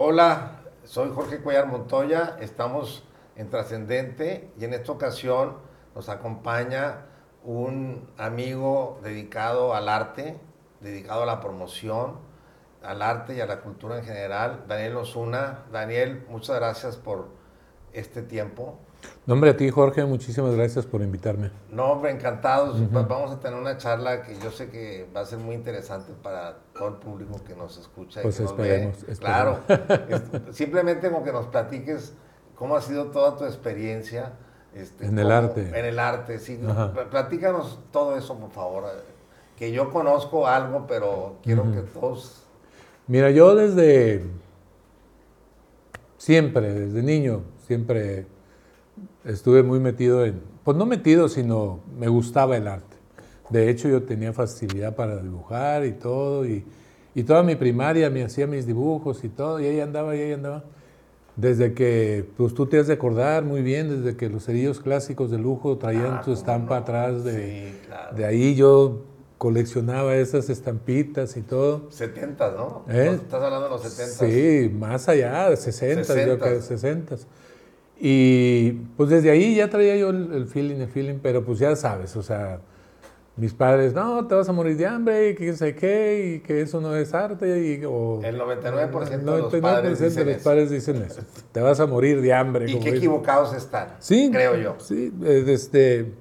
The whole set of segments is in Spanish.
Hola, soy Jorge Cuellar Montoya, estamos en Trascendente y en esta ocasión nos acompaña un amigo dedicado al arte, dedicado a la promoción, al arte y a la cultura en general, Daniel Osuna. Daniel, muchas gracias por este tiempo. No, hombre, a ti, Jorge, muchísimas gracias por invitarme. No, hombre, encantados. Vamos a tener una charla que yo sé que va a ser muy interesante para todo el público que nos escucha. Pues y esperemos, Claro, simplemente como que nos platiques cómo ha sido toda tu experiencia. Este, en el arte. En el arte, sí. Platícanos todo eso, por favor. Que yo conozco algo, pero quiero que todos... Mira, yo desde... Siempre, desde niño, siempre estuve muy metido en, pues no metido, sino me gustaba el arte. De hecho, yo tenía facilidad para dibujar y todo, y, toda mi primaria me hacía mis dibujos y todo, y ahí andaba, y ahí andaba. Desde que, pues tú te has de acordar muy bien, desde que los cerillos clásicos de lujo traían ah, tu estampa atrás, de, de ahí yo coleccionaba esas estampitas y todo. 70, ¿no? ¿Eh? Estás hablando de los 70. Sí, más allá, de 60, 60. yo creo, 60. Y pues desde ahí ya traía yo el, feeling, el feeling, pero pues ya sabes, o sea, mis padres, no, te vas a morir de hambre y que sé qué, y que eso no es arte. Y, o, el 99%, de los padres dicen de los padres dicen eso. Te vas a morir de hambre. Y qué equivocados están, sí, creo yo. Sí, este,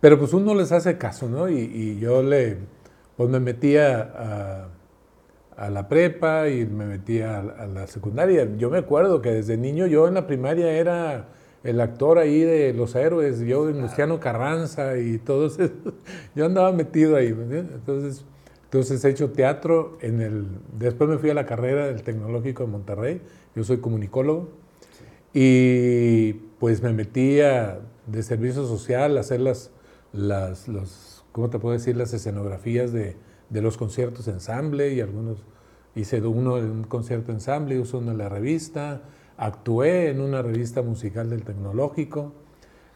pero pues uno les hace caso, ¿no? Y, y yo le, pues me metía a a la prepa y me metí a, la secundaria. Yo me acuerdo que desde niño yo en la primaria era el actor ahí de Los Héroes, yo de Luciano Carranza y todo eso. Yo andaba metido ahí, Entonces, entonces he hecho teatro en el... Después me fui a la carrera del Tecnológico de Monterrey, yo soy comunicólogo, y pues me metí de servicio social a hacer las, las, los, ¿cómo te puedo decir? Las escenografías de, de los conciertos ensamble y algunos, hice uno en un concierto ensamble, hice uno en la revista, actué en una revista musical del tecnológico.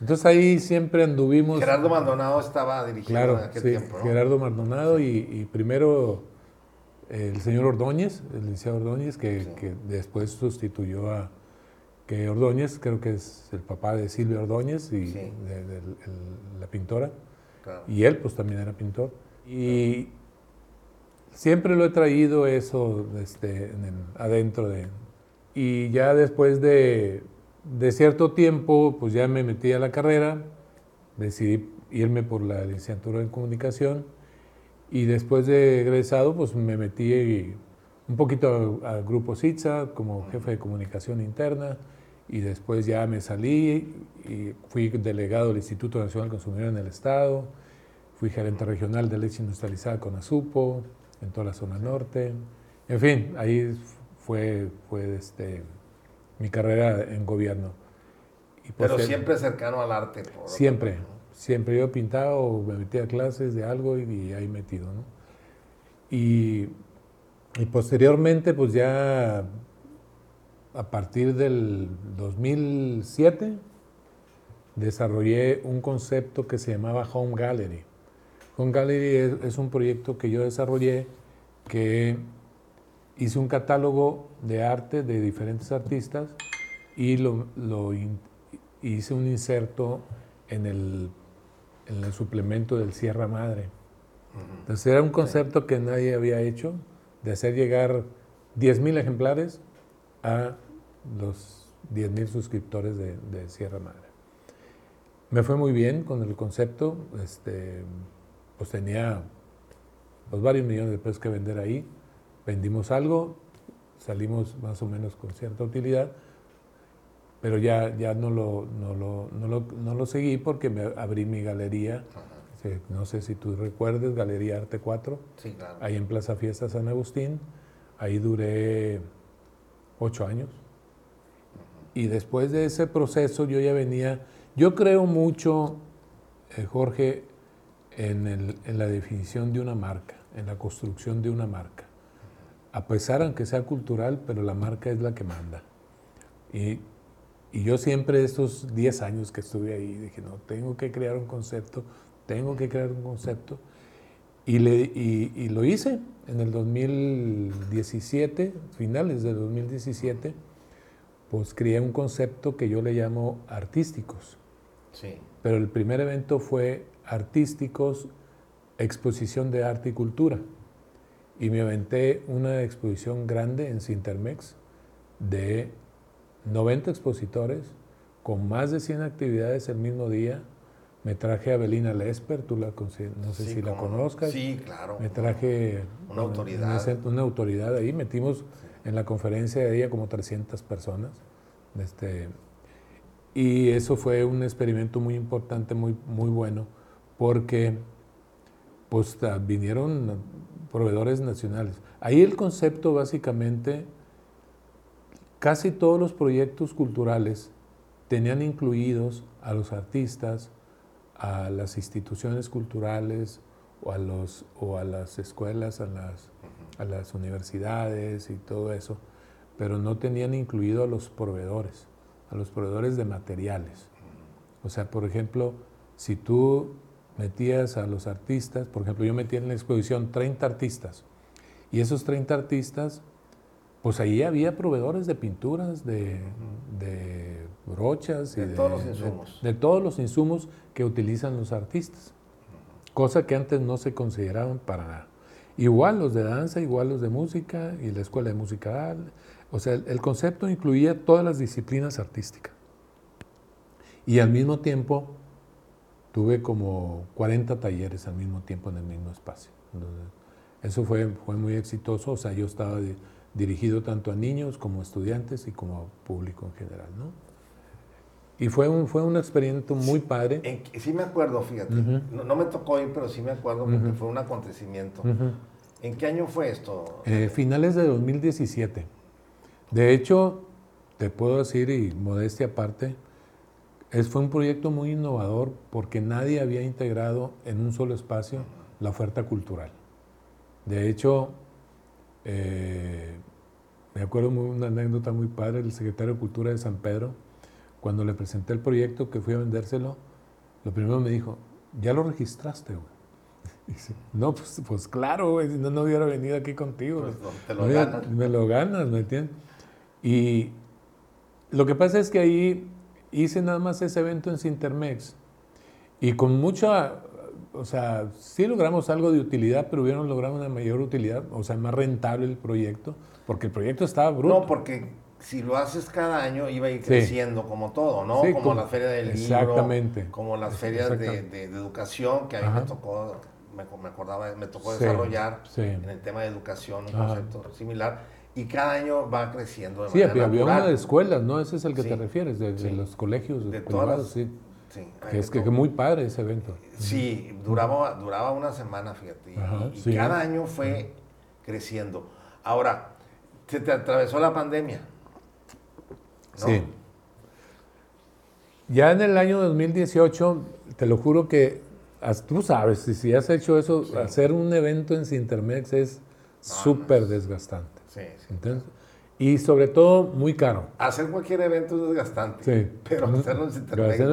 Entonces ahí siempre anduvimos. Gerardo Maldonado estaba dirigiendo en aquel sí, tiempo. Gerardo Maldonado y, primero el señor Ordóñez, el licenciado Ordóñez, que, que, después sustituyó a que Ordóñez, creo que es el papá de Silvia Ordóñez y de, la pintora. Y él pues también era pintor. Y Siempre lo he traído eso este, adentro de... Y ya después de, cierto tiempo, pues ya me metí a la carrera, decidí irme por la licenciatura en comunicación y después de egresado, pues me metí un poquito al grupo CITSA como jefe de comunicación interna y después ya me salí y fui delegado del Instituto Nacional Consumidor en el Estado, fui gerente regional de leche industrializada con ASUPO, en toda la zona norte. En fin, ahí fue, fue este, mi carrera en gobierno. Pero siempre cercano al arte. siempre, siempre. Yo pintaba o me metía a clases de algo y, ahí metido. ¿no? Y, y, posteriormente, pues ya a partir del 2007, desarrollé un concepto que se llamaba Home Gallery. Home Gallery es, un proyecto que yo desarrollé que hice un catálogo de arte de diferentes artistas y lo, hice un inserto en el, en el, suplemento del Sierra Madre. Entonces era un concepto que nadie había hecho, de hacer llegar 10.000 ejemplares a los 10.000 suscriptores de, de, Sierra Madre. Me fue muy bien con el concepto, este, pues tenía pues, varios millones de pesos que vender ahí. Vendimos algo, salimos más o menos con cierta utilidad, pero ya, ya no, lo, no, lo, no, lo, no lo seguí porque me abrí mi galería. No sé si tú recuerdes, Galería Arte 4, ahí en Plaza Fiesta San Agustín. Ahí duré ocho años. Y después de ese proceso yo ya venía, yo creo mucho, eh, Jorge, en, la definición de una marca, en la construcción de una marca. A pesar, aunque sea cultural, pero la marca es la que manda. Y, yo siempre estos 10 años que estuve ahí dije, no, tengo que crear un concepto, tengo que crear un concepto. Y, le, y, lo hice en el 2017, finales de 2017, pues creé un concepto que yo le llamo artísticos. Sí. Pero el primer evento fue artísticos, exposición de arte y cultura. Y me aventé una exposición grande en Sintermex de 90 expositores con más de 100 actividades el mismo día me traje a Belina Lesper, tú la no sé si la conozcas. Sí, claro. Me traje una autoridad. Una, autoridad ahí, metimos en la conferencia de ella como 300 personas. Este, y eso fue un experimento muy importante, muy, muy bueno, porque pues, vinieron proveedores nacionales. Ahí el concepto básicamente, casi todos los proyectos culturales tenían incluidos a los artistas, a las instituciones culturales o a, los, o a las escuelas, a las, a las universidades y todo eso, pero no tenían incluido a los proveedores, a los proveedores de materiales. O sea, por ejemplo, si tú metías a los artistas, por ejemplo, yo metí en la exposición 30 artistas, y esos 30 artistas pues ahí había proveedores de pinturas, de, brochas. De, todos los insumos. De, todos los insumos que utilizan los artistas. Cosa que antes no se consideraban para nada. Igual los de danza, igual los de música y la escuela de música. O sea, el, concepto incluía todas las disciplinas artísticas. Y al mismo tiempo tuve como 40 talleres al mismo tiempo en el mismo espacio. eso fue, fue muy exitoso. O sea, yo estaba... De, dirigido tanto a niños como a estudiantes y como a público en general, ¿no? Y fue un, fue un experimento muy padre. sí me acuerdo, fíjate. no, me tocó ir, pero sí me acuerdo porque fue un acontecimiento. ¿En qué año fue esto? Eh, finales de 2017. De hecho, te puedo decir, y modestia aparte, es, fue un proyecto muy innovador porque nadie había integrado en un solo espacio la oferta cultural. De hecho, eh, me acuerdo una anécdota muy padre, el secretario de Cultura de San Pedro, cuando le presenté el proyecto que fui a vendérselo, lo primero me dijo, ¿ya lo registraste, güey? Dice, no, pues, pues claro, güey, si no, no hubiera venido aquí contigo. Pues, te lo ganas. Me lo ganas, ¿me entiendes? Y lo que pasa es que ahí hice nada más ese evento en Sintermex y con mucha o sea, sí logramos algo de utilidad, pero hubieran logrado una mayor utilidad, o sea, más rentable el proyecto, porque el proyecto estaba bruto. No, porque si lo haces cada año iba a ir creciendo como todo, ¿no? como, la feria del exactamente. libro, como las ferias de, educación que a mí me tocó, me, acordaba, me tocó desarrollar en el tema de educación un concepto similar. Y cada año va creciendo de sí, había, una de escuelas, ¿no? Ese es el que te refieres, de, los colegios de privados, sí. Sí, que es que, muy padre ese evento. Sí, duraba, duraba una semana, fíjate. y, cada año fue creciendo. Ahora, se te atravesó la pandemia. Sí. Ya en el año 2018, te lo juro que tú sabes, si has hecho eso, hacer un evento en Sintermex es súper desgastante. Sí, sí. Y sobre todo, muy caro. Hacer cualquier evento es desgastante. Sí. Pero hacerlo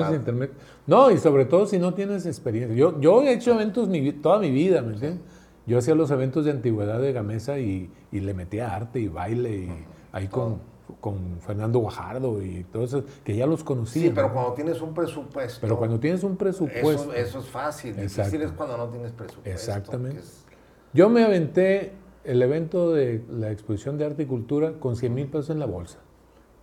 en internet. No, y sobre todo si no tienes experiencia. Yo, yo he hecho eventos toda mi vida, ¿me entiendes? Yo hacía los eventos de antigüedad de Gamesa y, y le metía arte y baile y ahí con, con, Fernando Guajardo y todo eso, que ya los conocía. Sí, pero cuando tienes un presupuesto. Pero cuando tienes un presupuesto. Eso, es fácil. Difícil es cuando no tienes presupuesto. Exactamente. Yo me aventé el evento de la exposición de arte y cultura con 100 mil pesos en la bolsa.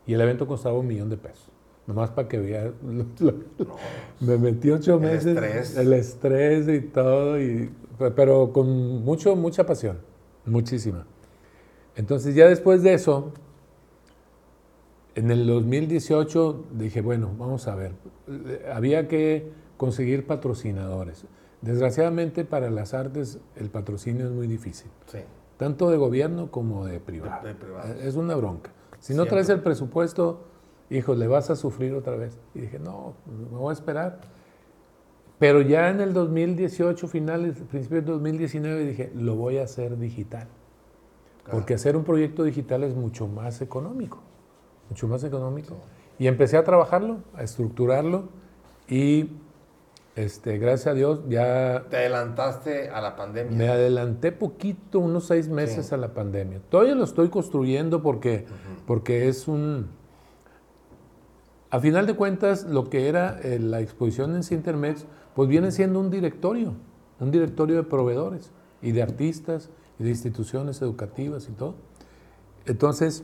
Y el evento costaba un millón de pesos. Nomás para que vea. me metí ocho meses. El estrés. El estrés y todo. Y, pero con mucho, mucha pasión. Muchísima. Entonces, ya después de eso, en el 2018 dije, bueno, vamos a ver. Había que conseguir patrocinadores. Desgraciadamente, para las artes, el patrocinio es muy difícil. Sí tanto de gobierno como de privado. es una bronca. Si no traes el presupuesto, hijo, le vas a sufrir otra vez. Y dije, no, me voy a esperar. Pero ya en el 2018, finales, principios de 2019, dije, lo voy a hacer digital. Porque hacer un proyecto digital es mucho más económico. Mucho más económico. Y empecé a trabajarlo, a estructurarlo. Y Este, gracias a Dios ya... Te adelantaste a la pandemia. Me adelanté poquito, unos seis meses a la pandemia. Todavía lo estoy construyendo porque, porque es un... A final de cuentas, lo que era eh, la exposición en Cintermex, pues viene siendo un directorio, un directorio de proveedores y de artistas y de instituciones educativas y todo. Entonces,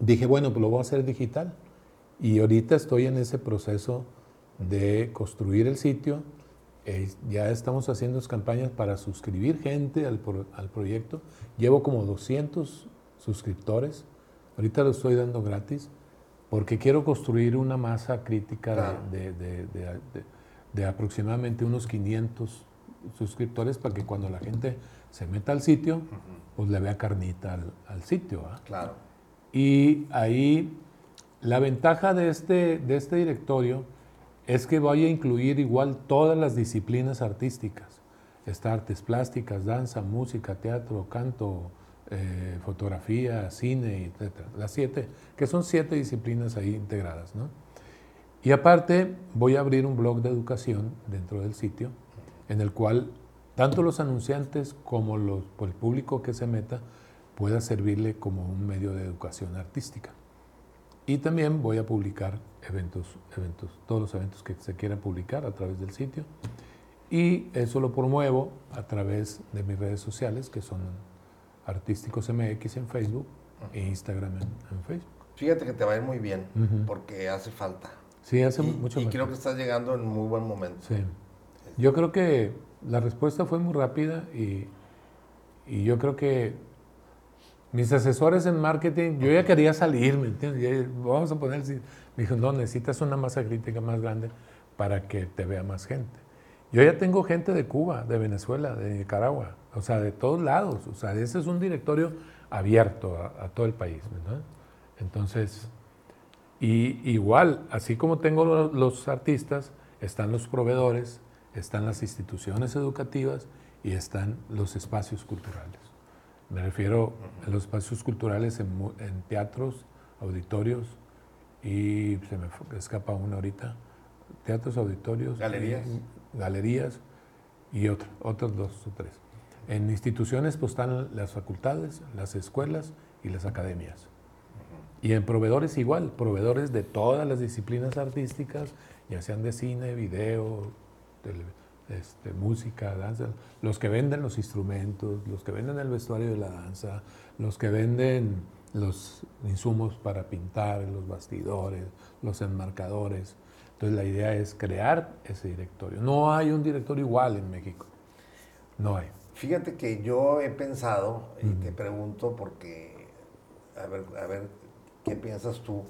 dije, bueno, pues lo voy a hacer digital. Y ahorita estoy en ese proceso de construir el sitio. Eh, ya estamos haciendo campañas para suscribir gente al, proyecto. Llevo como 200 suscriptores. Ahorita lo estoy dando gratis porque quiero construir una masa crítica de, aproximadamente unos 500 suscriptores para que cuando la gente se meta al sitio, pues le vea carnita al, sitio. Claro. Y ahí la ventaja de este, de este directorio es que voy a incluir igual todas las disciplinas artísticas. Está artes plásticas, danza, música, teatro, canto, eh, fotografía, cine, etc. Las siete, que son siete disciplinas ahí integradas. ¿no? Y aparte voy a abrir un blog de educación dentro del sitio, en el cual tanto los anunciantes como el público que se meta pueda servirle como un medio de educación artística. Y también voy a publicar eventos, eventos, todos los eventos que se quieran publicar a través del sitio. Y eso lo promuevo a través de mis redes sociales, que son Artísticos MX en Facebook e Instagram en, Facebook. Fíjate que te va a ir muy bien, porque hace falta. Sí, hace mucho Y creo que estás llegando en muy buen momento. Sí. Yo creo que la respuesta fue muy rápida y, y yo creo que mis asesores en marketing, yo ya quería salir, ¿me entiendes? vamos a poner, me dijo, no, necesitas una masa crítica más grande para que te vea más gente. Yo ya tengo gente de Cuba, de Venezuela, de Nicaragua, o sea, de todos lados. O sea, ese es un directorio abierto a, todo el país, ¿verdad? Entonces, y igual, así como tengo los, los artistas, están los proveedores, están las instituciones educativas y están los espacios culturales. Me refiero a los espacios culturales en, teatros, auditorios y se me escapa una ahorita. Teatros, auditorios. Galerías. Y, galerías y otros dos o tres. En instituciones pues están las facultades, las escuelas y las academias. Y en proveedores igual, proveedores de todas las disciplinas artísticas, ya sean de cine, video, televisión este, música, danza, los que venden los instrumentos, los que venden el vestuario de la danza, los que venden los insumos para pintar, los bastidores, los enmarcadores. Entonces la idea es crear ese directorio. No hay un directorio igual en México. No hay. Fíjate que yo he pensado, y te pregunto porque, a ver, a ver, ¿qué piensas tú?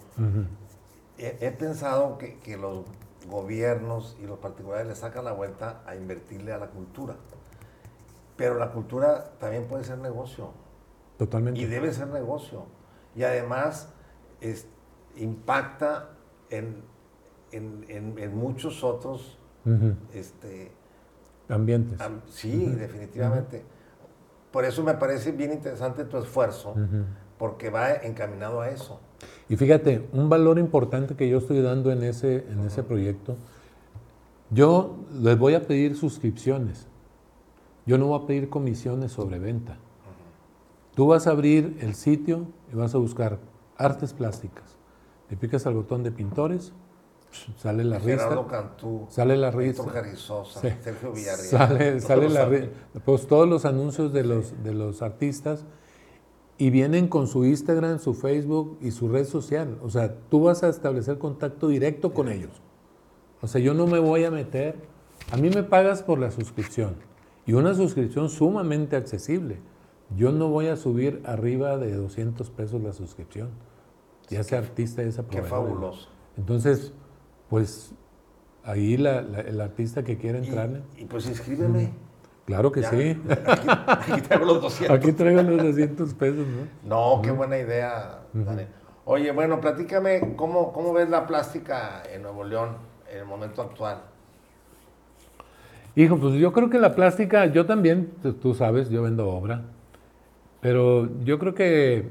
he, pensado que, que los gobiernos y los particulares le sacan la vuelta a invertirle a la cultura. Pero la cultura también puede ser negocio. Totalmente. Y debe ser negocio. Y además impacta en, en, muchos otros este, ambientes. sí, definitivamente. Por eso me parece bien interesante tu esfuerzo, porque va encaminado a eso. Y fíjate, un valor importante que yo estoy dando en ese, en ese proyecto, yo les voy a pedir suscripciones. Yo no voy a pedir comisiones sobre venta. Tú vas a abrir el sitio y vas a buscar artes plásticas. Le picas al botón de pintores, sale la risa. Cantú, sale la risa. Sergio Villarreal. Sale, sale la risa. Pues todos los anuncios de los, de los artistas y vienen con su Instagram, su Facebook y su red social. O sea, tú vas a establecer contacto directo con ellos. O sea, yo no me voy a meter. A mí me pagas por la suscripción y una suscripción sumamente accesible. Yo no voy a subir arriba de 200 pesos la suscripción. Ya sea artista, ya sea proveedor. Qué fabuloso. Entonces, pues ahí el artista que quiera entrar. Y, pues inscríbeme. Claro que sí. Aquí, traigo los 200. Aquí traigo los 200 pesos, ¿no? No, qué buena idea, Daniel. Oye, bueno, platícame, ¿cómo, ¿cómo ves la plástica en Nuevo León en el momento actual? Hijo, pues yo creo que la plástica, yo también, tú sabes, yo vendo obra, pero yo creo que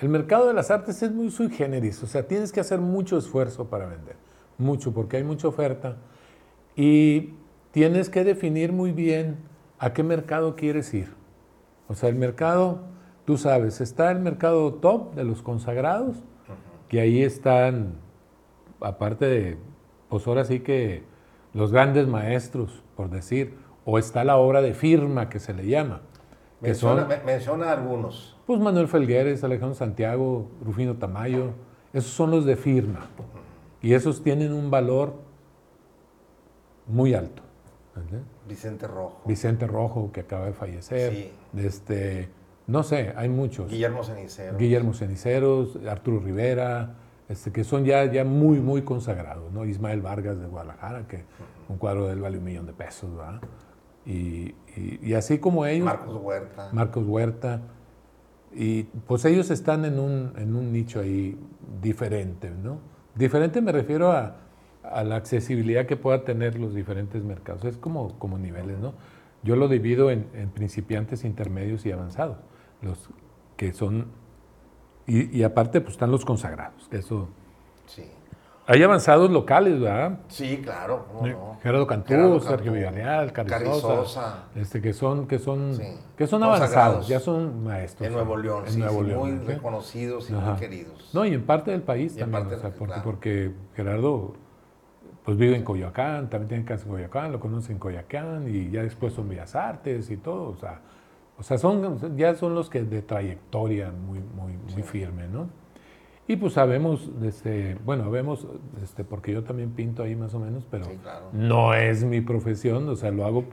el mercado de las artes es muy sui generis, o sea, tienes que hacer mucho esfuerzo para vender, mucho, porque hay mucha oferta Y tienes que definir muy bien a qué mercado quieres ir. O sea, el mercado, tú sabes, está el mercado top de los consagrados, que ahí están, aparte de, pues ahora sí que los grandes maestros, por decir, o está la obra de firma que se le llama. Menciona, son, me- menciona algunos. pues Manuel Felgueres, Alejandro Santiago, Rufino Tamayo, esos son los de firma. Y esos tienen un valor muy alto. Vicente Rojo. Vicente Rojo, que acaba de fallecer. Sí. Este, no sé, hay muchos. Guillermo Cenicero. Guillermo Ceniceros, Arturo Rivera, este, que son ya, ya muy, muy consagrados, ¿no? Ismael Vargas de Guadalajara, que un cuadro de él vale un millón de pesos, ¿verdad? Y, y- y así como ellos, Marcos Huerta. Marcos Huerta, y pues ellos están en un, en un nicho ahí diferente, ¿no? Diferente me refiero a, a la accesibilidad que pueda tener los diferentes mercados. Es como, como niveles, ¿no? Yo lo divido en, en principiantes, intermedios y avanzados. Los que son... Y, y aparte, pues están los consagrados. que Eso, Sí. hay avanzados locales, ¿verdad? Sí, claro. ¿cómo no? Gerardo Cantú, Gerardo Sergio Cantú, Villarreal, Carizosa, Carizosa. este, que son, que son, Sí. que son avanzados, ya son maestros. En Nuevo León, en sí, Nuevo sí, León, muy ¿sí? reconocidos y Ajá. muy queridos. No, y en parte del país Y también, parte o sea, del- porque, claro. porque Gerardo pues vive en Coyoacán, también tiene casa en Coyoacán, lo conoce en Coyoacán y ya después son Bellas Artes y todo, o sea, o sea son, ya son los que de trayectoria muy, muy, muy firme, ¿no? Y pues sabemos, este, bueno, vemos, este, porque yo también pinto ahí más o menos, pero Sí, claro. no es mi profesión, o sea, lo hago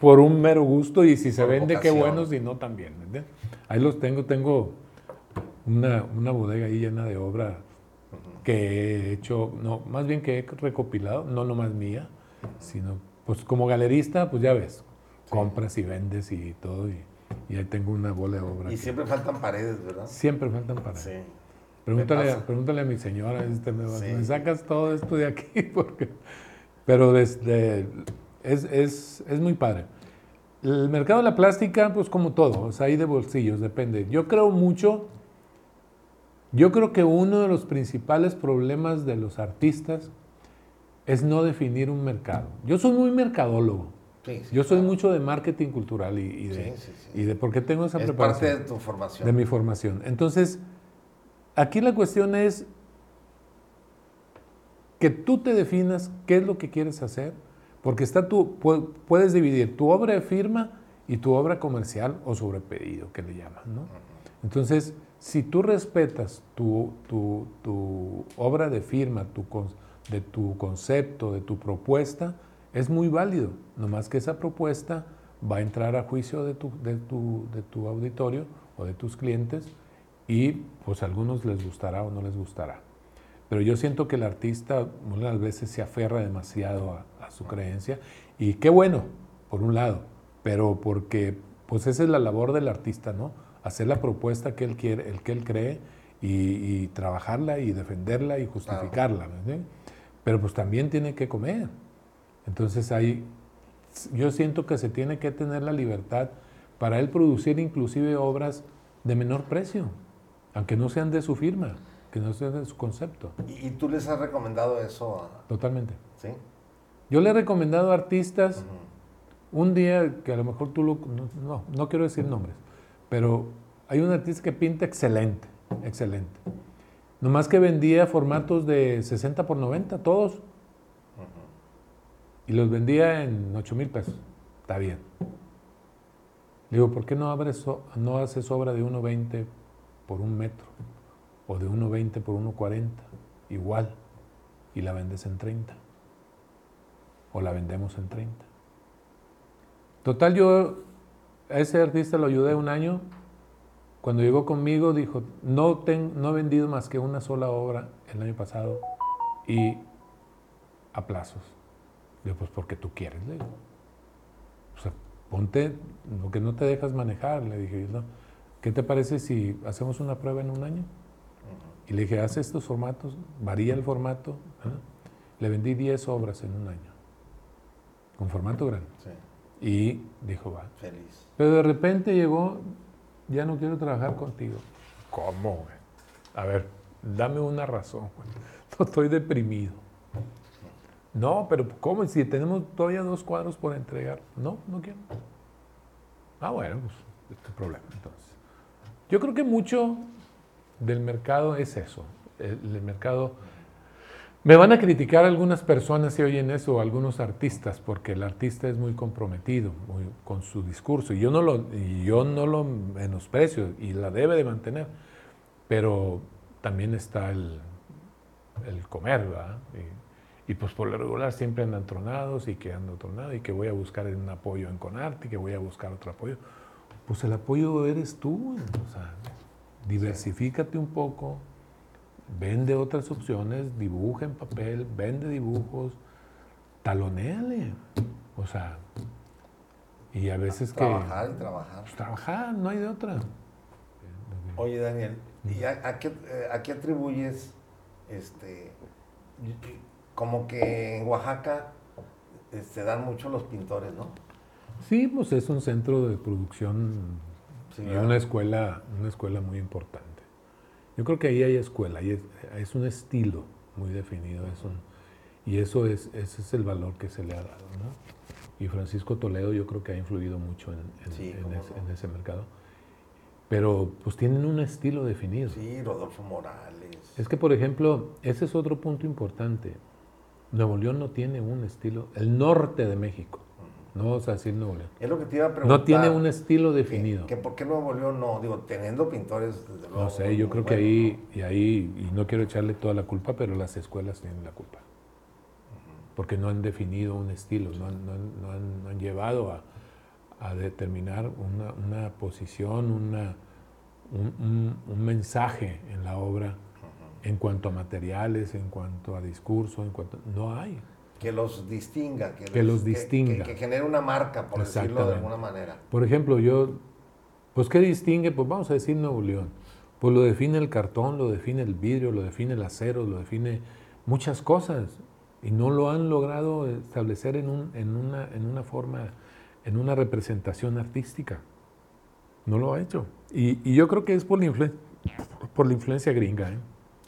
por un mero gusto y si se Por vende, qué vocación. bueno, si no, también, ¿me entiendes? Ahí los tengo, tengo una, una bodega ahí llena de obra que he hecho, no, más bien que he recopilado, no nomás mía, sino pues como galerista, pues ya ves, compras y vendes y todo, y, y ahí tengo una bola de obra. Y que- siempre faltan paredes, ¿verdad? siempre faltan para. Sí. Pregúntale, pregúntale a mi señora, este, me, Sí. me sacas todo esto de aquí, porque... Pero desde, es, es, es muy padre. El mercado de la plástica, pues como todo, o sea, hay de bolsillos, depende. Yo creo mucho, yo creo que uno de los principales problemas de los artistas es no definir un mercado. Yo soy muy mercadólogo. Sí, sí, Yo soy claro. mucho de marketing cultural y, y de, Sí, sí, sí. y de porque tengo esa Es preparación parte de tu formación. de mi formación. Entonces, aquí la cuestión es que tú te definas qué es lo que quieres hacer, porque está tu, pu- puedes dividir tu obra de firma y tu obra comercial o sobre pedido, que le llaman, ¿no? Entonces, si tú respetas tu, tu- tu obra de firma, tu, de tu concepto, de tu propuesta, es muy válido. Nomás que esa propuesta va a entrar a juicio de tu, de tu, de tu auditorio o de tus clientes y pues a algunos les gustará o no les gustará. Pero yo siento que el artista unas veces se aferra demasiado a, a su creencia y qué bueno, por un lado, pero porque pues esa es la labor del artista, ¿no? Hacer la propuesta que él quiere, el que él cree y, y trabajarla y defenderla y justificarla. Pero pues también tiene que comer. Entonces ahí yo siento que se tiene que tener la libertad para él producir inclusive obras de menor precio, aunque no sean de su firma, que no sean de su concepto, ¿Y, tú les has recomendado eso a... totalmente. ¿Sí? Yo le he recomendado a artistas un día que a lo mejor tú lo... No, no, no quiero decir nombres, pero hay un artista que pinta excelente, excelente. Nomás que vendía formatos de 60 por 90, todos. Y los vendía en 8 mil pesos. Está bien. Le digo, ¿por qué no, abres, no haces obra de 1,20 por un metro? O de 1,20 por 1,40. Igual. Y la vendes en 30. O la vendemos en 30. Total, yo a ese artista lo ayudé un año. Cuando llegó conmigo dijo, no, ten- no he vendido más que una sola obra el año pasado y a plazos. Digo, pues porque tú quieres, le digo. O sea, ponte lo que no te dejas manejar, le dije. ¿no? ¿Qué te parece si hacemos una prueba en un año? Y le dije, haz estos formatos, varía el formato. ¿eh? Le vendí 10 obras en un año, con formato grande. Sí, Y dijo, va. feliz. Pero de repente llegó, ya no quiero trabajar contigo. ¿Cómo, güey? A ver, dame una razón, güey. No estoy deprimido. No, pero ¿cómo? Si tenemos todavía dos cuadros por entregar. No, no quiero. Ah, bueno, pues este problema entonces. Yo creo que mucho del mercado es eso. El, el mercado me van a criticar algunas personas si oyen eso, algunos artistas, porque el artista es muy comprometido con su discurso y yo no lo, yo no lo menosprecio y la debe de mantener, pero también está el, el comer, ¿verdad? Y, pues por lo regular siempre andan tronados y que ando tronado y que voy a buscar un apoyo en Conarte y que voy a buscar otro apoyo. Pues el apoyo eres tú, o diversifícate un poco, vende otras opciones, dibuja en papel, vende dibujos, talonéale. O sea, y a veces que... Trabajar y trabajar. Pues, trabajar, no hay de otra. Oye, Daniel, ¿y a, qué, eh, a qué, atribuyes, este, como que en Oaxaca eh, se dan mucho los pintores, ¿no? Sí, pues es un centro de producción y una escuela, una escuela muy importante. Yo creo que ahí hay escuela, es, es, un estilo muy definido, y eso es, ese es el valor que se le ha dado. ¿no? Y Francisco Toledo yo creo que ha influido mucho en, en, ese, mercado. Pero pues tienen un estilo definido. Sí, Rodolfo Morales. Es que, por ejemplo, ese es otro punto importante. Nuevo León no tiene un estilo, el norte de México no vamos a decir Nuevo León. Es lo que te iba a preguntar. No tiene un estilo definido. Que, ¿Por qué Nuevo León no? Digo, teniendo pintores, desde luego. No sé, yo creo que ahí, y ahí, y no quiero echarle toda la culpa, pero las escuelas tienen la culpa. Porque no han definido un estilo, no, han, llevado a, determinar una, posición, una, un, mensaje en la obra en cuanto a materiales, en cuanto a discurso, en cuanto... No hay que los distinga, que, los, distinga. Que, genere una marca, por decirlo de alguna manera. Por ejemplo, yo, pues ¿qué distingue? Pues vamos a decir Nuevo León. Pues lo define el cartón, lo define el vidrio, lo define el acero, lo define muchas cosas. Y no lo han logrado establecer en, un, en, una, en una forma, en una representación artística. No lo ha hecho. Y, yo creo que es por la, por la influencia gringa. ¿eh?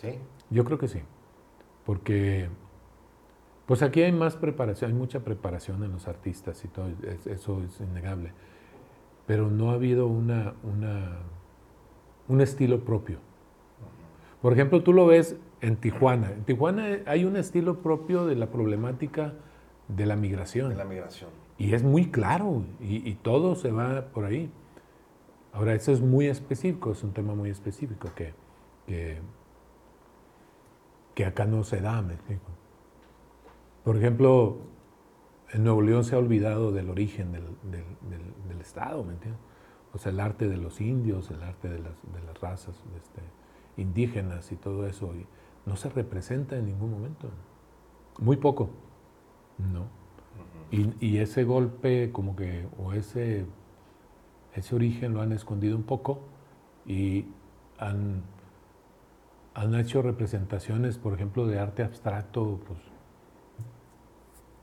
Sí. Yo creo que sí. Porque pues aquí hay más preparación, hay mucha preparación en los artistas y todo, eso es innegable. Pero no ha habido una, un estilo propio. Por ejemplo, tú lo ves en Tijuana. En Tijuana hay un estilo propio de la problemática de la migración. De la migración. Y es muy claro, y, todo se va por ahí. Ahora, eso es muy específico, es un tema muy específico que, que, acá no se da, me explico. Por ejemplo, en Nuevo León se ha olvidado del origen del, Estado, ¿me entiendes? O sea, el arte de los indios, el arte de las, razas este, indígenas y todo eso, no se representa en ningún momento. Muy poco, ¿no? y, ese golpe, como que, o ese, ese origen lo han escondido un poco y han, han hecho representaciones, por ejemplo, de arte abstracto, pues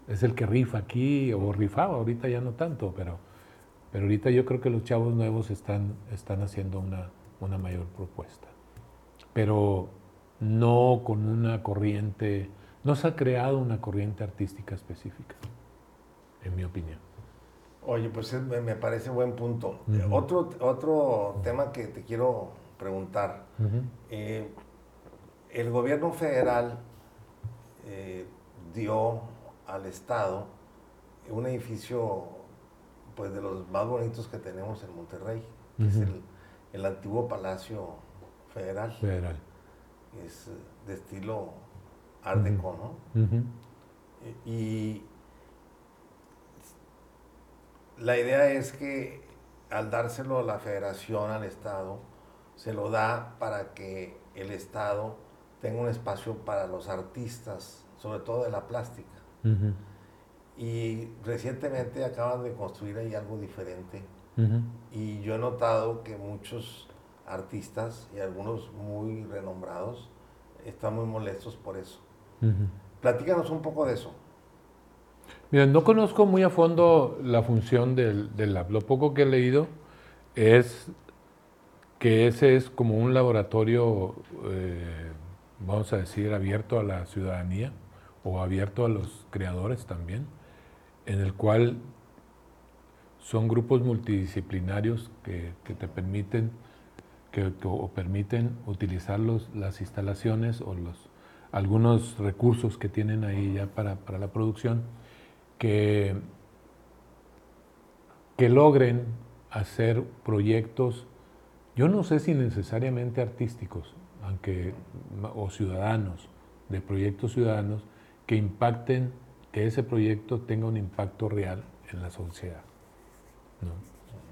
es el que rifa aquí, o rifaba, ahorita ya no tanto, pero, pero ahorita yo creo que los chavos nuevos están, están haciendo una, una mayor propuesta. Pero no con una corriente, no se ha creado una corriente artística específica, en mi opinión. Oye, pues me parece buen punto. otro, otro tema que te quiero preguntar. Eh, el gobierno federal eh, dio al Estado un edificio pues de los más bonitos que tenemos en Monterrey, que es el, antiguo Palacio Federal. Federal. Es de estilo Art Deco, ¿no? Y la idea es que al dárselo a la federación, al Estado, se lo da para que el Estado tenga un espacio para los artistas, sobre todo de la plástica. Y recientemente acaban de construir ahí algo diferente. Y yo he notado que muchos artistas y algunos muy renombrados están muy molestos por eso. Platícanos un poco de eso. Mira, no conozco muy a fondo la función del, lab. Lo poco que he leído es que ese es como un laboratorio, eh, vamos a decir, abierto a la ciudadanía o abierto a los creadores también, en el cual son grupos multidisciplinarios que, te permiten que, o permiten utilizar las instalaciones o los, algunos recursos que tienen ahí ya para, para la producción que, que logren hacer proyectos, yo no sé si necesariamente artísticos, aunque, o ciudadanos, de proyectos ciudadanos, que impacten, que ese proyecto tenga un impacto real en la sociedad.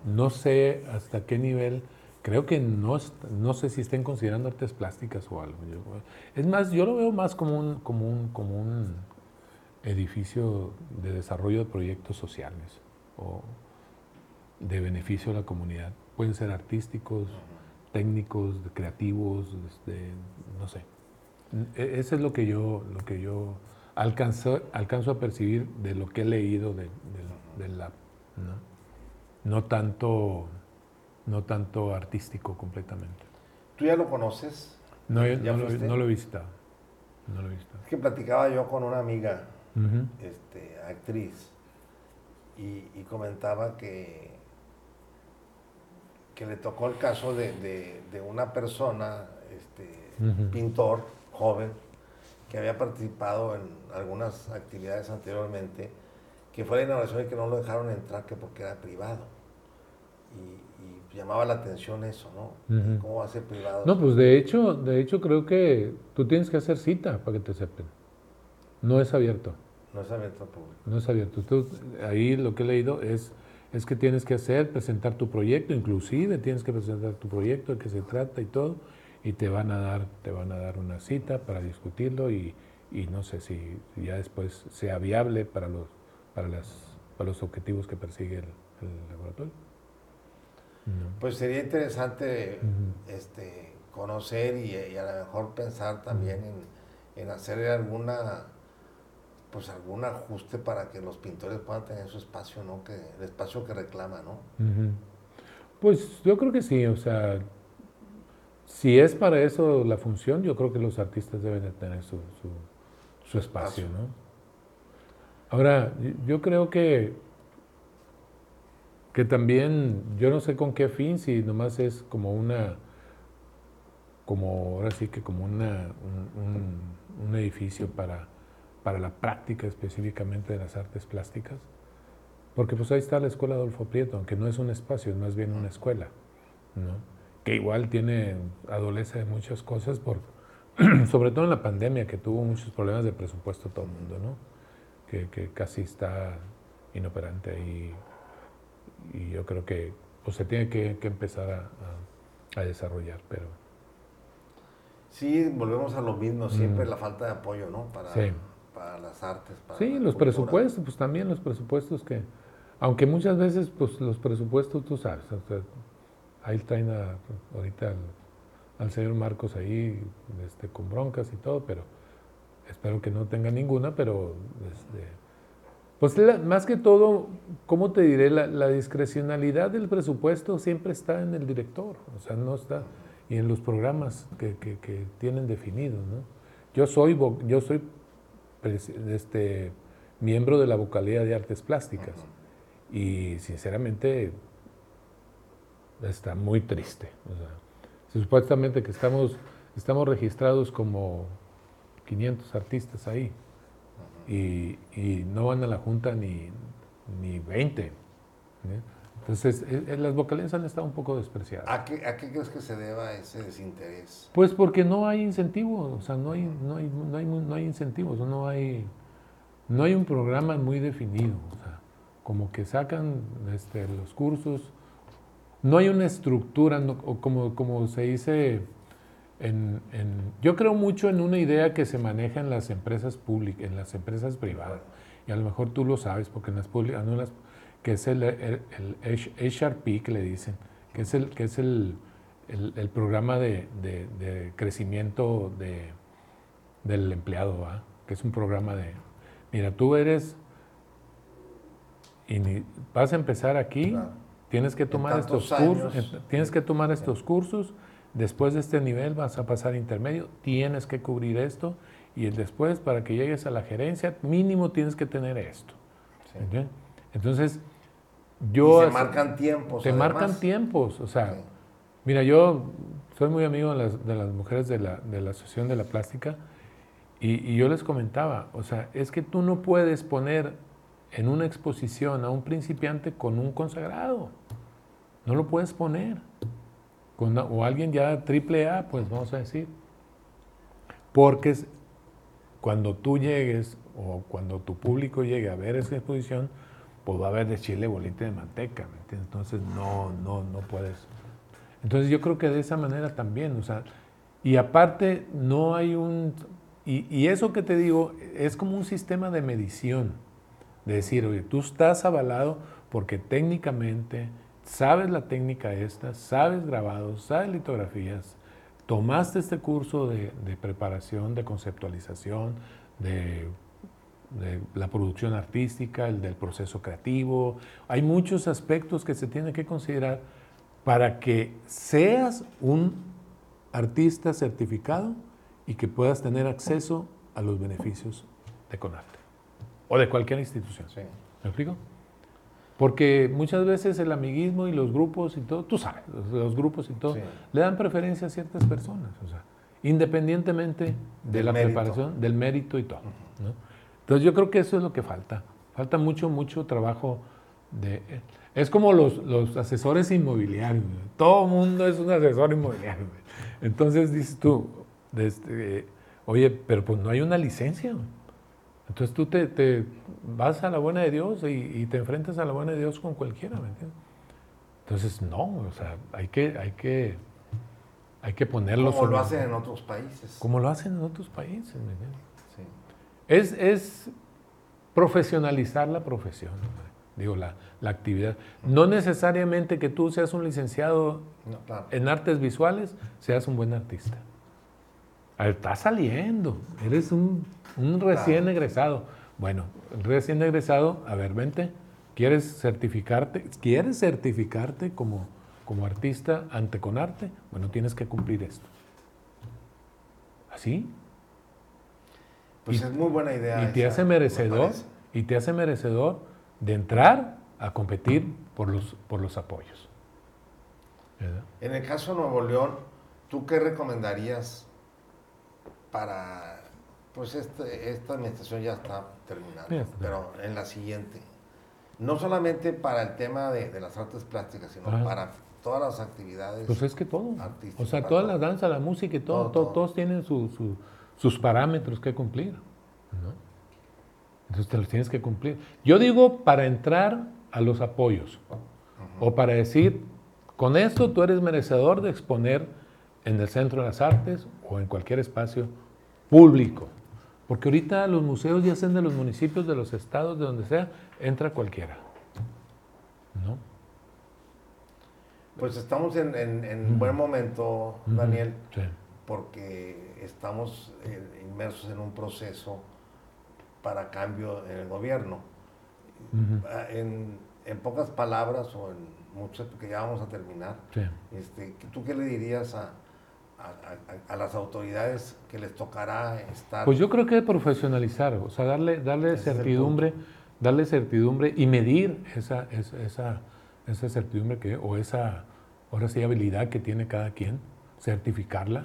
No, sé hasta qué nivel, creo que no, no sé si estén considerando artes plásticas o algo. es más, yo lo veo más como un, como un, como un edificio de desarrollo de proyectos sociales o de beneficio a la comunidad. Pueden ser artísticos, técnicos, creativos, este, no sé. E, Eso es lo que yo, lo que yo alcanzo, alcanzo a percibir de lo que he leído del de, lab. ¿no? no, tanto, no tanto artístico completamente. ¿Tú ya lo conoces? No, no, lo, no, lo, he visitado. No lo he visto. Es que platicaba yo con una amiga este, actriz, y, comentaba que, que le tocó el caso de, una persona, este, pintor, joven, que había participado en algunas actividades anteriormente, que fue la inauguración y que no lo dejaron entrar que porque era privado. Y, llamaba la atención eso, ¿no? ¿Cómo va a ser privado? No, pues de hecho, de hecho creo que tú tienes que hacer cita para que te acepten. No es abierto. No es abierto al público. No es abierto. ahí lo que he leído es, es que tienes que hacer, presentar tu proyecto, inclusive tienes que presentar tu proyecto, de qué se trata y todo, y te van a dar, te van a dar una cita para discutirlo y, no sé si ya después sea viable para los, para las, para los objetivos que persigue el, laboratorio. Pues sería interesante este, conocer y, a lo mejor pensar también en, en hacer alguna pues algún ajuste para que los pintores puedan tener su espacio, ¿no? Que, el espacio que reclama, ¿no? Pues yo creo que sí, o sea, si es para eso la función, yo creo que los artistas deben de tener su, su, espacio, ¿no? Ahora, yo creo que, que también, yo no sé con qué fin, si nomás es como una, como ahora sí que como una, un edificio para para la práctica específicamente de las artes plásticas. Porque pues ahí está la escuela Adolfo Prieto, aunque no es un espacio, es más bien una escuela, ¿no? que igual tiene, adolece de muchas cosas, por, sobre todo en la pandemia, que tuvo muchos problemas de presupuesto todo el mundo, ¿no? que, que casi está inoperante ahí. Y yo creo que pues, se tiene que, que empezar a, a, desarrollar, pero... Sí, volvemos a lo mismo, siempre la falta de apoyo, ¿no? Para, sí para las artes. Para sí, los presupuestos, pues también los presupuestos que, aunque muchas veces, pues los presupuestos, tú sabes, ahí traen ahorita al, señor Marcos ahí este, con broncas y todo, pero espero que no tenga ninguna, pero este, pues más que todo, ¿cómo te diré? La, discrecionalidad del presupuesto siempre está en el director, o sea, no está, y en los programas que, que, que tienen definidos, ¿no? Yo soy, yo soy este, miembro de la vocalía de artes plásticas. Y sinceramente está muy triste. Supuestamente que estamos, estamos registrados como 500 artistas ahí y, no van a la junta ni, ni 20. Entonces, eh, eh, las vocalías han estado un poco despreciadas. ¿A qué, ¿A qué, crees que se deba ese desinterés? Pues porque no hay incentivos, o sea, no hay, no hay, no hay, no hay incentivos, no hay, no hay un programa muy definido, o sea, como que sacan este, los cursos, no hay una estructura, como, como se dice, en, yo creo mucho en una idea que se maneja en las empresas públicas, en las empresas privadas, y a lo mejor tú lo sabes, porque en las públicas, no en las que es el, el, HRP que le dicen, que es el, que es el, el programa de, de, crecimiento de, del empleado, que es un programa de, mira, tú eres, y vas a empezar aquí, tienes que tomar estos cursos, tienes que tomar estos cursos, después de este nivel vas a pasar intermedio, tienes que cubrir esto, y después para que llegues a la gerencia, mínimo tienes que tener esto. Entonces, yo... Y se marcan tiempos. Te marcan tiempos, o sea, mira, yo soy muy amigo de las, de las mujeres de la, de la Asociación de la Plástica. Y, y yo les comentaba, o sea, es que tú no puedes poner en una exposición a un principiante con un consagrado. No lo puedes poner. Con, o alguien ya triple A, pues vamos a decir. Porque cuando tú llegues o cuando tu público llegue a ver esa exposición, pues va a haber de chile bolita de manteca, ¿me entiendes? Entonces no, no, no puedes. Entonces yo creo que de esa manera también, o sea, y aparte no hay un, y, y eso que te digo es como un sistema de medición, de decir, oye, tú estás avalado porque técnicamente sabes la técnica esta, sabes grabados, sabes litografías, tomaste este curso de, de preparación, de conceptualización, de de la producción artística, el del proceso creativo. Hay muchos aspectos que se tienen que considerar para que seas un artista certificado y que puedas tener acceso a los beneficios de Conarte o de cualquier institución. ¿Me explico? Porque muchas veces el amiguismo y los grupos y todo, tú sabes, los, grupos y todo, le dan preferencia a ciertas personas, o sea, independientemente de la preparación, del mérito y todo. ¿no? Entonces yo creo que eso es lo que falta. Falta mucho, mucho trabajo de... Es como los, los asesores inmobiliarios. Todo mundo es un asesor inmobiliario. Entonces dices tú, este, oye, pero pues no hay una licencia. Entonces tú te, te vas a la buena de Dios y, te enfrentas a la buena de Dios con cualquiera, ¿me entiendes? Entonces no, o sea, hay que, hay que, hay que ponerlo... Como lo hacen en otros países. Como lo hacen en otros países, ¿me entiendes? Es, profesionalizar la profesión, digo, la, actividad. No necesariamente que tú seas un licenciado en artes visuales, seas un buen artista. Está saliendo, eres un, recién egresado. Bueno, recién egresado, a ver, vente, ¿quieres certificarte? ¿Quieres certificarte como, como artista ante Conarte? Bueno, tienes que cumplir esto. ¿Así? Pues es muy buena idea. Y te hace merecedor, y te hace merecedor de entrar a competir por los, por los apoyos. En el caso de Nuevo León, ¿tú qué recomendarías para, pues este, esta administración ya está terminando, pero en la siguiente? No solamente para el tema de, las artes plásticas, sino para todas las actividades. Pues es que todo. O sea, toda la danza, la música y todo, todos tienen su sus parámetros que cumplir. ¿no? Entonces te los tienes que cumplir. Yo digo para entrar a los apoyos o para decir, con esto tú eres merecedor de exponer en el Centro de las Artes o en cualquier espacio público. Porque ahorita los museos ya sean de los municipios, de los estados, de donde sea, entra cualquiera. ¿No? Pues estamos en, en, buen momento, Daniel. Sí porque estamos eh, inmersos en un proceso para cambio en el gobierno. Ah, en, pocas palabras o en muchas, porque ya vamos a terminar, este, ¿tú qué le dirías a, las autoridades que les tocará estar? Pues yo creo que profesionalizar, o sea, darle, darle certidumbre, darle certidumbre y medir esa, esa, esa, certidumbre que, o esa, ahora sí, habilidad que tiene cada quien, certificarla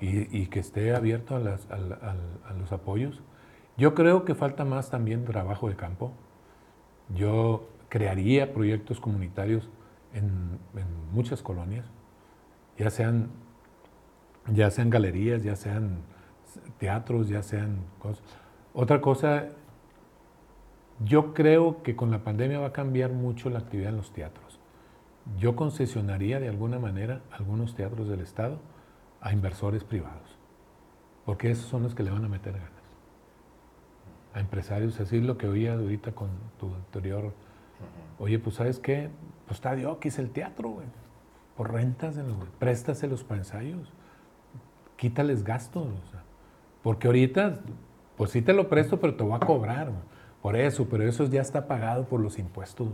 y, que esté abierto a, los apoyos. Yo creo que falta más también trabajo de campo. Yo crearía proyectos comunitarios en, muchas colonias, ya sean, ya sean galerías, ya sean teatros, ya sean cosas. Otra cosa, yo creo que con la pandemia va a cambiar mucho la actividad en los teatros. Yo concesionaría de alguna manera algunos teatros del Estado a inversores privados, porque esos son los que le van a meter ganas. A empresarios, así lo que oía ahorita con tu anterior. Oye, pues ¿sabes qué? Pues está es el teatro, güey. Por rentas, préstaselos para ensayos. Quítales gastos. porque ahorita, pues sí te lo presto, pero te voy a cobrar. Por eso, pero eso ya está pagado por los impuestos.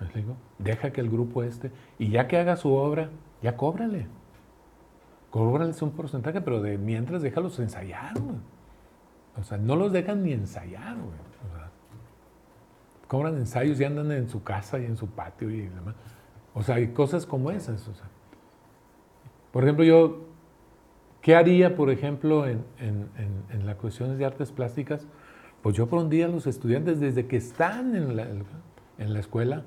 ¿Me digo? Deja que el grupo este, y ya que haga su obra, ya cóbrale cóbrales un porcentaje, pero de mientras déjalos ensayar. O sea, no los dejan ni ensayar. O sea, cobran ensayos y andan en su casa y en su patio y demás. O sea, hay cosas como esas. O sea. Por ejemplo, yo, ¿qué haría, por ejemplo, en, en, en, las cuestiones de artes plásticas? Pues yo pondría a los estudiantes desde que están en la, en la escuela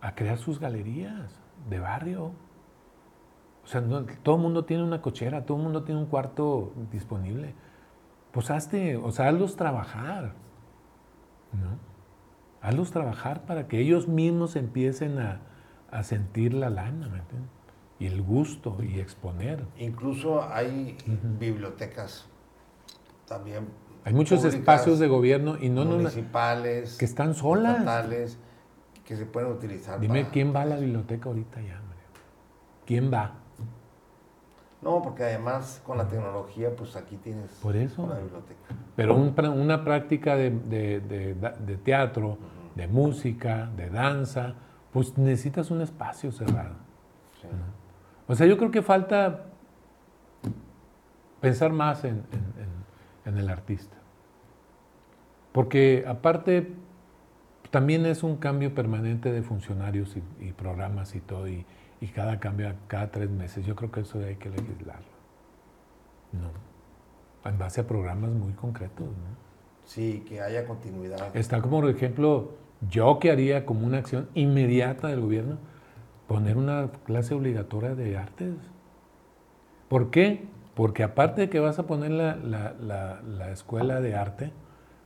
a crear sus galerías de barrio. O sea, todo el mundo tiene una cochera, todo el mundo tiene un cuarto disponible. Pues hazte, o sea, hazlos trabajar. ¿no? Hazlos trabajar para que ellos mismos empiecen a, sentir la lana, ¿me entiendes? Y el gusto y exponer. Incluso hay bibliotecas también. Hay muchos espacios de gobierno y no municipales, que están solas. Estatales, que se pueden utilizar. Dime quién va a la biblioteca ahorita ya, Mario. ¿Quién va? No, porque además con la tecnología, pues aquí tienes Por eso. una biblioteca. Pero una práctica de, teatro, de música, de danza, pues necesitas un espacio cerrado. O sea, yo creo que falta pensar más en, el artista. Porque aparte, también es un cambio permanente de funcionarios y, y programas y todo. Y, y cada cambio cada tres meses. Yo creo que eso hay que legislarlo. No. En base a programas muy concretos. ¿no? Sí, que haya continuidad. Está como, por ejemplo, yo que haría como una acción inmediata del gobierno, poner una clase obligatoria de artes. ¿Por qué? Porque aparte de que vas a poner la, escuela de arte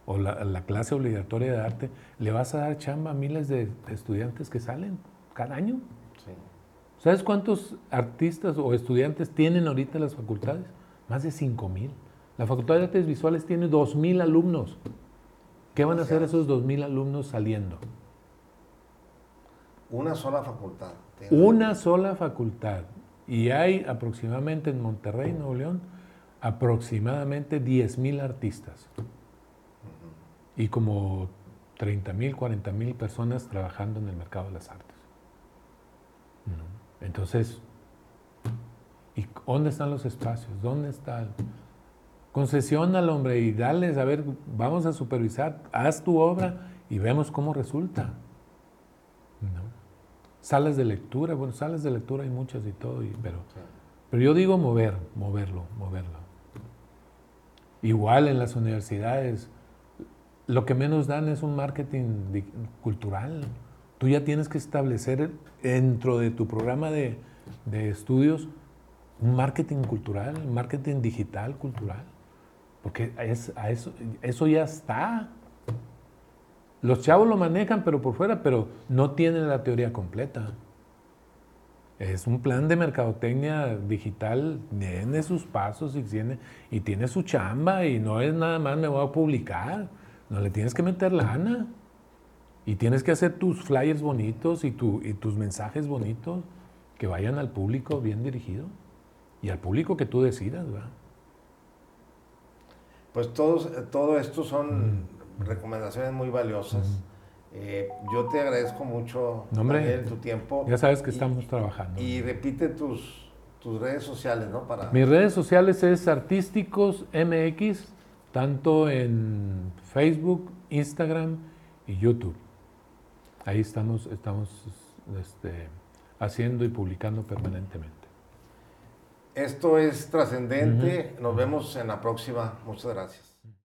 o la, clase obligatoria de arte, le vas a dar chamba a miles de estudiantes que salen cada año. ¿Sabes cuántos artistas o estudiantes tienen ahorita las facultades? Más de 5 mil. La Facultad de Artes Visuales tiene 2 mil alumnos. ¿Qué van a hacer esos 2 mil alumnos saliendo? Una sola facultad. Una sola facultad. Y hay aproximadamente en Monterrey, Nuevo León, aproximadamente 10 mil artistas. Y como 30 mil, 40 mil personas trabajando en el mercado de las artes. Entonces, ¿y dónde están los espacios? ¿Dónde está? Concesión al hombre y dale, a ver, vamos a supervisar, haz tu obra y vemos cómo resulta. Salas de lectura, bueno, salas de lectura hay muchas y todo, pero, pero yo digo mover, moverlo, moverlo. Igual en las universidades, lo que menos dan es un marketing cultural. Tú ya tienes que establecer dentro de tu programa de, estudios un marketing cultural, un marketing digital cultural, porque es, a eso, eso ya está. Los chavos lo manejan, pero por fuera, pero no tienen la teoría completa. Es un plan de mercadotecnia digital, tiene sus pasos y tiene, y tiene su chamba y no es nada más me voy a publicar, no le tienes que meter lana. Y tienes que hacer tus flyers bonitos y, y tus mensajes bonitos que vayan al público bien dirigido y al público que tú decidas, ¿verdad? Pues todos, todo esto son recomendaciones muy valiosas. Eh, yo te agradezco mucho Nombre, tu tiempo. Ya sabes que estamos trabajando. Y repite tus, tus redes sociales, ¿no? Para... Mis redes sociales es Artísticos MX, tanto en Facebook, Instagram y YouTube. Ahí estamos, estamos este, haciendo y publicando permanentemente. Esto es trascendente. Nos vemos en la próxima. Muchas gracias.